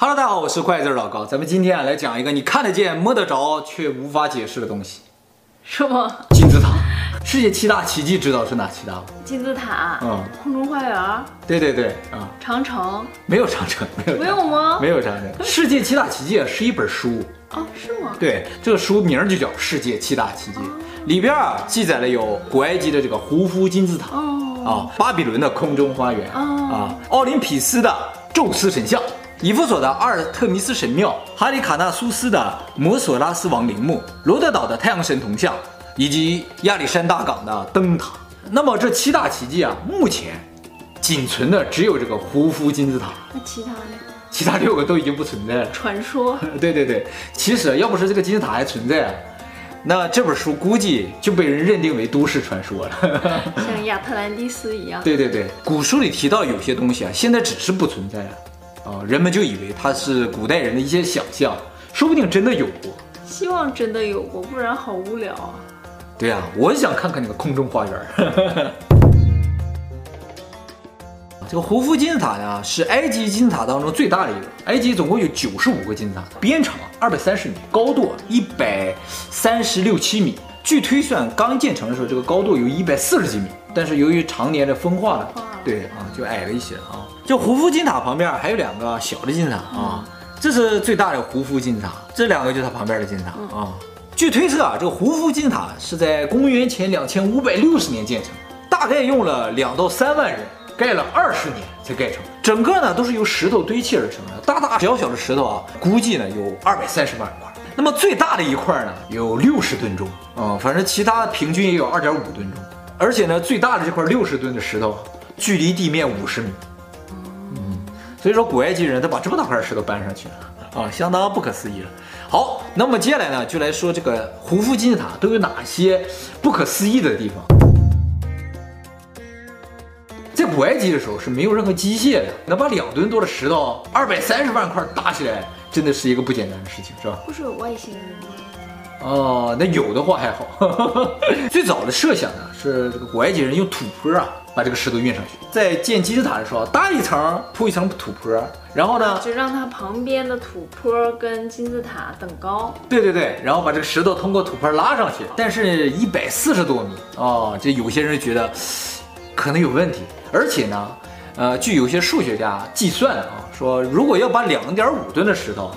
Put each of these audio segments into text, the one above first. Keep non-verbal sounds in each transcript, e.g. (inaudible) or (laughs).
Hello，大家好，我是筷子老高。咱们今天啊来讲一个你看得见摸得着却无法解释的东西。什么？金字塔。世界七大奇迹知道是哪七大吗？金字塔。嗯。空中花园。对对对啊。长城。没有长城，没有。没有吗？没有长城。世界七大奇迹是一本书。哦，是吗？对，这个书名就叫《世界七大奇迹》，里边啊记载了有古埃及的这个胡夫金字塔。哦。啊，巴比伦的空中花园。啊。奥林匹斯的宙斯神像。以弗所的阿尔特弥斯神庙，哈里卡纳苏斯的摩索拉斯王陵墓，罗德岛的太阳神铜像，以及亚历山大港的灯塔。那么这七大奇迹啊，目前仅存的只有这个胡夫金字塔。那其他的？其他六个都已经不存在了。传说。(laughs) 对对对，其实要不是这个金字塔还存在，那这本书估计就被人认定为都市传说了。(laughs) 像亚特兰蒂斯一样。对对对，古书里提到有些东西啊，现在只是不存在了。啊，人们就以为它是古代人的一些想象，说不定真的有过。希望真的有过，不然好无聊啊。对啊，我想看看那个空中花园。(laughs) 这个胡夫金字塔呢，是埃及金字塔当中最大的一个。埃及总共有九十五个金字塔，边长二百三十米，高度一百三十六七米。据推算，刚建成的时候，这个高度有一百四十几米，但是由于常年的风化了，对啊，就矮了一些啊。就胡夫金字塔旁边还有两个小的金字塔啊，这是最大的胡夫金字塔，这两个就是它旁边的金字塔啊。据推测啊，这个胡夫金字塔是在公元前两千五百六十年建成，大概用了两到三万人盖了二十年才盖成。整个呢都是由石头堆砌而成的，大大小小的石头啊，估计呢有二百三十万块。那么最大的一块呢有六十吨重啊，反正其他平均也有二点五吨重，而且呢最大的这块六十吨的石头距离地面五十米。所以说，古埃及人他把这么大块石头搬上去了啊，相当不可思议了。好，那么接下来呢，就来说这个胡夫金字塔都有哪些不可思议的地方。在古埃及的时候是没有任何机械的，能把两吨多的石头二百三十万块搭起来，真的是一个不简单的事情，是吧？不是有外星人吗？哦，那有的话还好。(laughs) 最早的设想呢，是这个古埃及人用土坡啊。把这个石头运上去，在建金字塔的时候，搭一层铺一层土坡，然后呢，就让它旁边的土坡跟金字塔等高。对对对，然后把这个石头通过土坡拉上去。但是，一百四十多米哦，这有些人觉得可能有问题。而且呢，呃，据有些数学家计算啊，说如果要把两点五吨的石头，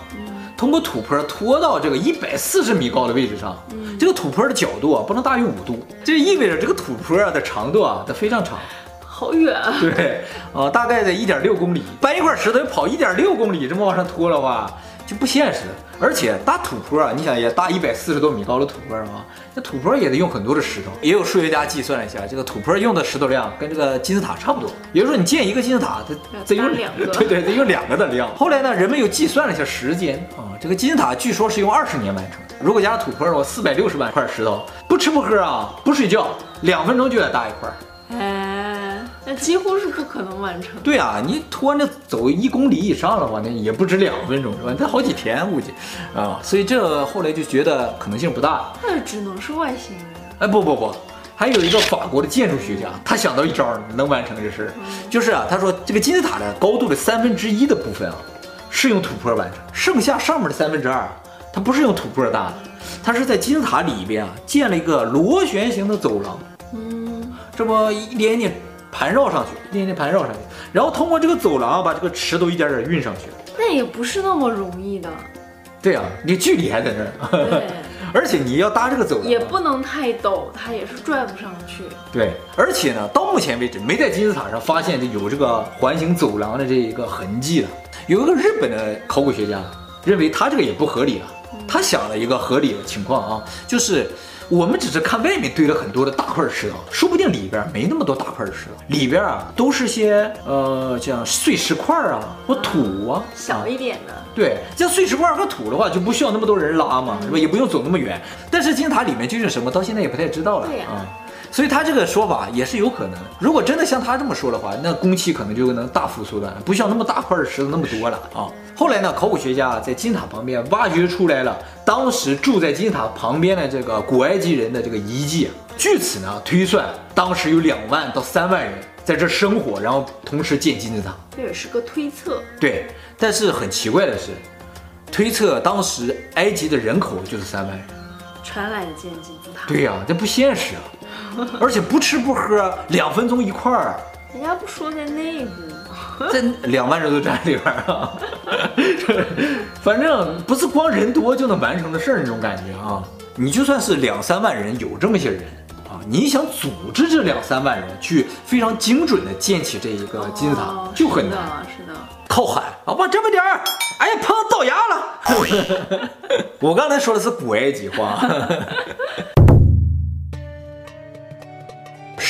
通过土坡拖到这个一百四十米高的位置上。这个土坡的角度啊，不能大于五度，这意味着这个土坡啊的长度啊，得非常长，好远啊。对，啊，大概在一点六公里，搬一块石头要跑一点六公里，这么往上拖的话。就不现实，而且搭土坡啊，你想也搭一百四十多米高的土坡啊，那土坡也得用很多的石头。也有数学家计算了一下，这个土坡用的石头量跟这个金字塔差不多。也就是说，你建一个金字塔，它得用两个，(laughs) 对对，得用两个的量。后来呢，人们又计算了一下时间啊，这个金字塔据说是用二十年完成的。如果加上土坡的话，四百六十万块石头，不吃不喝啊，不睡觉，两分钟就得搭一块。哎。那几乎是不可能完成。对啊，你拖着走一公里以上的话，那也不止两分钟是吧？得好几天估计啊，所以这后来就觉得可能性不大。那只能是外星人。哎，不不不，还有一个法国的建筑学家，他想到一招能完成这事，就是啊，他说这个金字塔的高度的三分之一的部分啊，是用土坡完成，剩下上面的三分之二，它不是用土坡搭的，它是在金字塔里边啊建了一个螺旋形的走廊。嗯，这不一点点。盘绕上去，一点点盘绕上去，然后通过这个走廊把这个池都一点点运上去。那也不是那么容易的。对啊，你距离还在那儿。对。(laughs) 而且你要搭这个走廊，也不能太陡，它也是拽不上去。对。而且呢，到目前为止没在金字塔上发现有这个环形走廊的这一个痕迹了。有一个日本的考古学家认为他这个也不合理了。他想了一个合理的情况啊，就是。我们只是看外面堆了很多的大块石头，说不定里边没那么多大块石头，里边啊都是些呃像碎石块啊或土啊，小一点的。对，像碎石块和土的话就不需要那么多人拉嘛，是吧？也不用走那么远。但是金字塔里面究竟什么，到现在也不太知道了。对呀。啊，所以他这个说法也是有可能。如果真的像他这么说的话，那工期可能就能大幅缩短，不需要那么大块的石头那么多了啊。后来呢，考古学家在金字塔旁边挖掘出来了当时住在金字塔旁边的这个古埃及人的这个遗迹，据此呢推算，当时有两万到三万人在这生活，然后同时建金字塔。这也是个推测。对，但是很奇怪的是，推测当时埃及的人口就是三万人，传来的建金字塔。对呀、啊，这不现实啊，(laughs) 而且不吃不喝，两分钟一块儿。人家不说在内部。吗？在 (laughs) 两万人都站里边啊，(laughs) 反正不是光人多就能完成的事儿那种感觉啊。你就算是两三万人，有这么些人啊，你想组织这两三万人去非常精准的建起这一个金字塔，哦、就很难。是的，靠喊啊，往这么点儿，哎呀，碰到牙了。我刚才说的是古埃及话。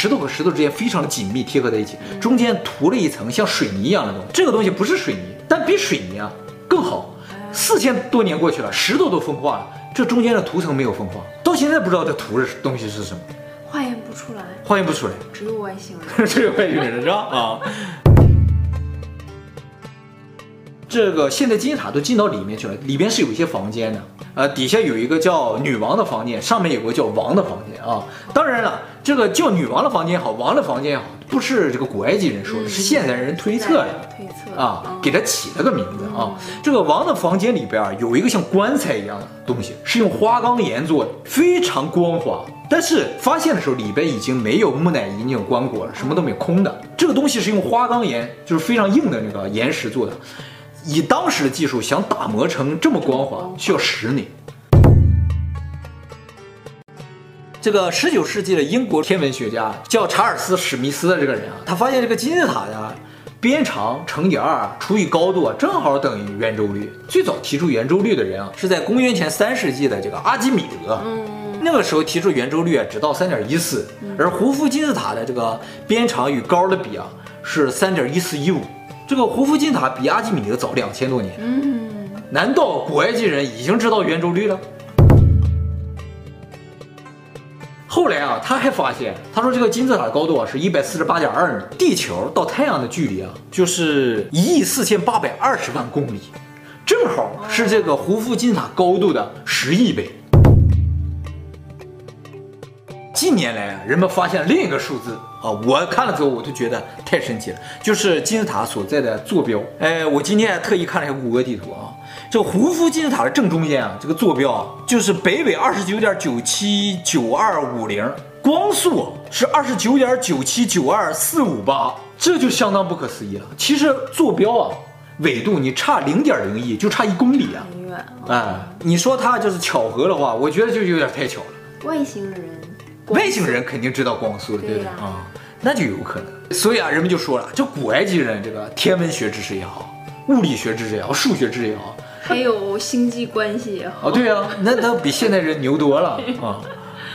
石头和石头之间非常的紧密贴合在一起，中间涂了一层像水泥一样的东西。这个东西不是水泥，但比水泥啊更好。四千多年过去了，石头都风化了，这中间的涂层没有风化，到现在不知道这涂的东西是什么，化验不出来，化验不出来，只有外星人，(laughs) 只有外星人是吧？啊。这个现在金字塔都进到里面去了，里边是有一些房间的，呃，底下有一个叫女王的房间，上面有个叫王的房间啊。当然了，这个叫女王的房间也好，王的房间也好，不是这个古埃及人说的，嗯、是现代人推测的，推测啊，给他起了个名字啊。嗯、这个王的房间里边有一个像棺材一样的东西，是用花岗岩做的，非常光滑。但是发现的时候，里边已经没有木乃伊那种棺椁了，什么都没有，空的。这个东西是用花岗岩，就是非常硬的那个岩石做的。以当时的技术，想打磨成这么光滑，需要十年。这个十九世纪的英国天文学家叫查尔斯·史密斯的这个人啊，他发现这个金字塔的边长乘以二除以高度啊，正好等于圆周率。最早提出圆周率的人啊，是在公元前三世纪的这个阿基米德。嗯，那个时候提出圆周率啊，只到三点一四，而胡夫金字塔的这个边长与高的比啊，是三点一四一五。这个胡夫金字塔比阿基米德早两千多年。嗯，难道古埃及人已经知道圆周率了？后来啊，他还发现，他说这个金字塔的高度啊是一百四十八点二米，地球到太阳的距离啊就是一亿四千八百二十万公里，正好是这个胡夫金字塔高度的十亿倍。近年来啊，人们发现另一个数字啊，我看了之后我就觉得太神奇了，就是金字塔所在的坐标。哎，我今天特意看了一下谷歌地图啊，这胡夫金字塔的正中间啊，这个坐标啊，就是北纬二十九点九七九二五零，光速是二十九点九七九二四五八，这就相当不可思议了。其实坐标啊，纬度你差零点零一，就差一公里啊，很远。哎，你说它就是巧合的话，我觉得就有点太巧了。外星人。外星人肯定知道光速的，对不对啊？那就有可能。所以啊，人们就说了，这古埃及人这个天文学知识也好，物理学知识也好，数学知识也好，还有星际关系也好，啊，对啊，那那比现代人牛多了啊。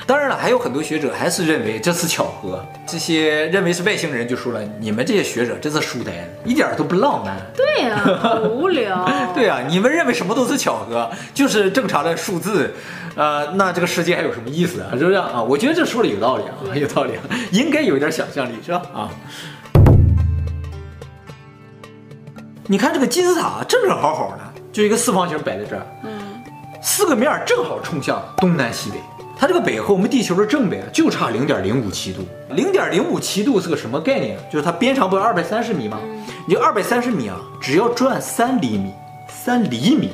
当然了，还有很多学者还是认为这是巧合。这些认为是外星人就说了，你们这些学者真是书呆子，一点都不浪漫。对呀、啊，好无聊。(laughs) 对呀、啊，你们认为什么都是巧合，就是正常的数字，呃，那这个世界还有什么意思啊？是不是啊？我觉得这说的有道理啊，有道理，(laughs) 应该有点想象力，是吧？啊，你看这个金字塔正正好好的，就一个四方形摆在这儿，嗯，四个面正好冲向东南西北。它这个北和我们地球的正北啊，就差零点零五七度。零点零五七度是个什么概念？就是它边长不是二百三十米吗？你就二百三十米啊，只要转三厘米，三厘米，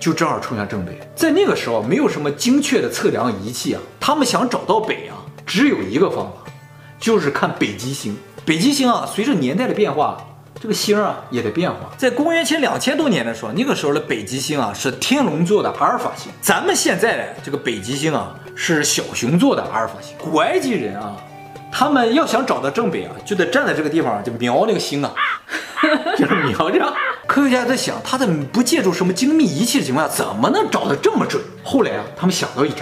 就正好冲向正北。在那个时候，没有什么精确的测量仪器啊，他们想找到北啊，只有一个方法，就是看北极星。北极星啊，随着年代的变化。这个星啊也得变化，在公元前两千多年的时候，那个时候的北极星啊是天龙座的阿尔法星，咱们现在这个北极星啊是小熊座的阿尔法星。古埃及人啊，他们要想找到正北啊，就得站在这个地方就瞄那个星啊，(laughs) 就是瞄着。科学家在想，他在不借助什么精密仪器的情况下，怎么能找得这么准？后来啊，他们想到一招。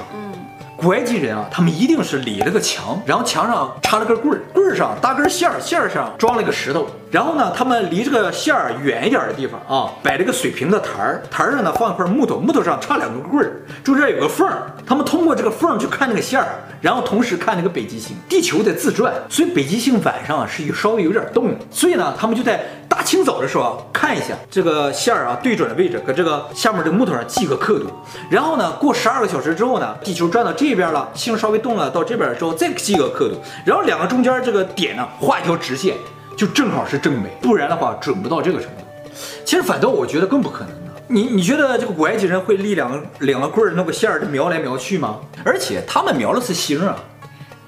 古埃及人啊，他们一定是立了个墙，然后墙上插了根棍儿，棍儿上搭根线，线上装了个石头，然后呢，他们离这个线儿远一点的地方啊，摆了个水平的台儿，台儿上呢放一块木头，木头上插两个棍儿，中间有个缝儿，他们通过这个缝儿去看那个线儿，然后同时看那个北极星。地球在自转，所以北极星晚上啊是有稍微有点动的。所以呢，他们就在大清早的时候啊看一下这个线儿啊对准的位置，搁这个下面这个木头上记个刻度。然后呢，过十二个小时之后呢，地球转到这边了，星稍微动了到这边之后再记个刻度。然后两个中间这个点呢画一条直线，就正好是正北，不然的话准不到这个程度。其实反倒我觉得更不可能的。你你觉得这个古埃及人会立两个两个棍儿弄个线儿瞄来瞄去吗？而且他们瞄的是星啊，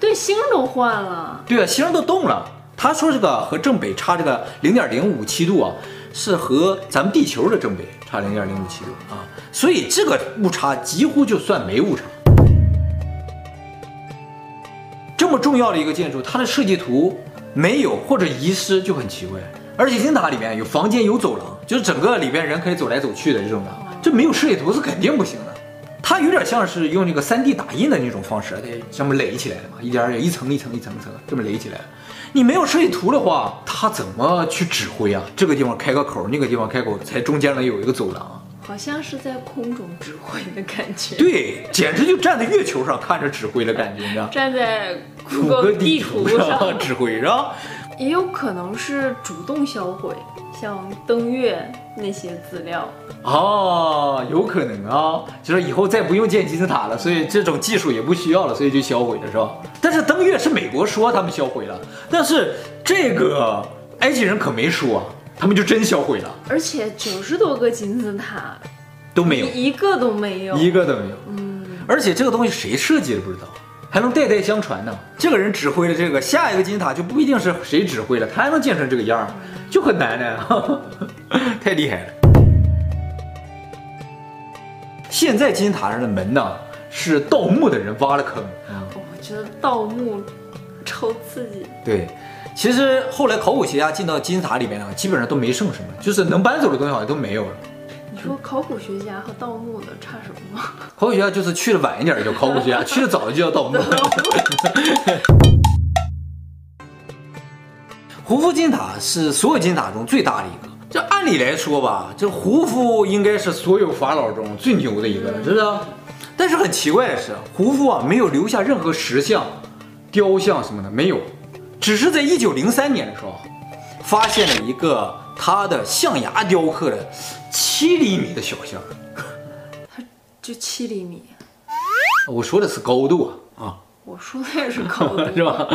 对，星都换了，对啊，星都动了。他说这个和正北差这个零点零五七度啊，是和咱们地球的正北差零点零五七度啊，所以这个误差几乎就算没误差。这么重要的一个建筑，它的设计图没有或者遗失就很奇怪。而且金字塔里面有房间有走廊，就是整个里边人可以走来走去的这种的，这没有设计图是肯定不行的。它有点像是用那个 3D 打印的那种方式，对，上面垒起来的嘛，一点点一层一层一层一层这么垒起来。你没有设计图的话，它怎么去指挥啊？这个地方开个口，那个地方开口，才中间能有一个走廊。好像是在空中指挥的感觉。对，简直就站在月球上看着指挥的感觉，你知道？站在谷歌地图上 (laughs) 指挥，是吧？也有可能是主动销毁，像登月那些资料哦，有可能啊，就是以后再不用建金字塔了，所以这种技术也不需要了，所以就销毁了，是吧？但是登月是美国说他们销毁了，但是这个埃及人可没说，他们就真销毁了，而且九十多个金字塔都没有，一个都没有，一个都没有，嗯，而且这个东西谁设计的不知道。还能代代相传呢。这个人指挥的这个下一个金字塔就不一定是谁指挥了，他还能建成这个样儿，就很难的，(laughs) 太厉害了。现在金字塔上的门呢，是盗墓的人挖了坑。我觉得盗墓超刺激。对，其实后来考古学家进到金字塔里面呢，基本上都没剩什么，就是能搬走的东西好像都没有了。说考古学家和盗墓的差什么？(laughs) 考古学家就是去的晚一点叫考古学家，去的早就叫盗墓。(laughs) 胡夫金塔是所有金塔中最大的一个。这按理来说吧，这胡夫应该是所有法老中最牛的一个了，是不是？但是很奇怪的是，胡夫啊没有留下任何石像、雕像什么的，没有，只是在一九零三年的时候发现了一个他的象牙雕刻的。七厘米的小象，它就七厘米。我说的是高度啊啊！我说的也是高度，(laughs) 是吧？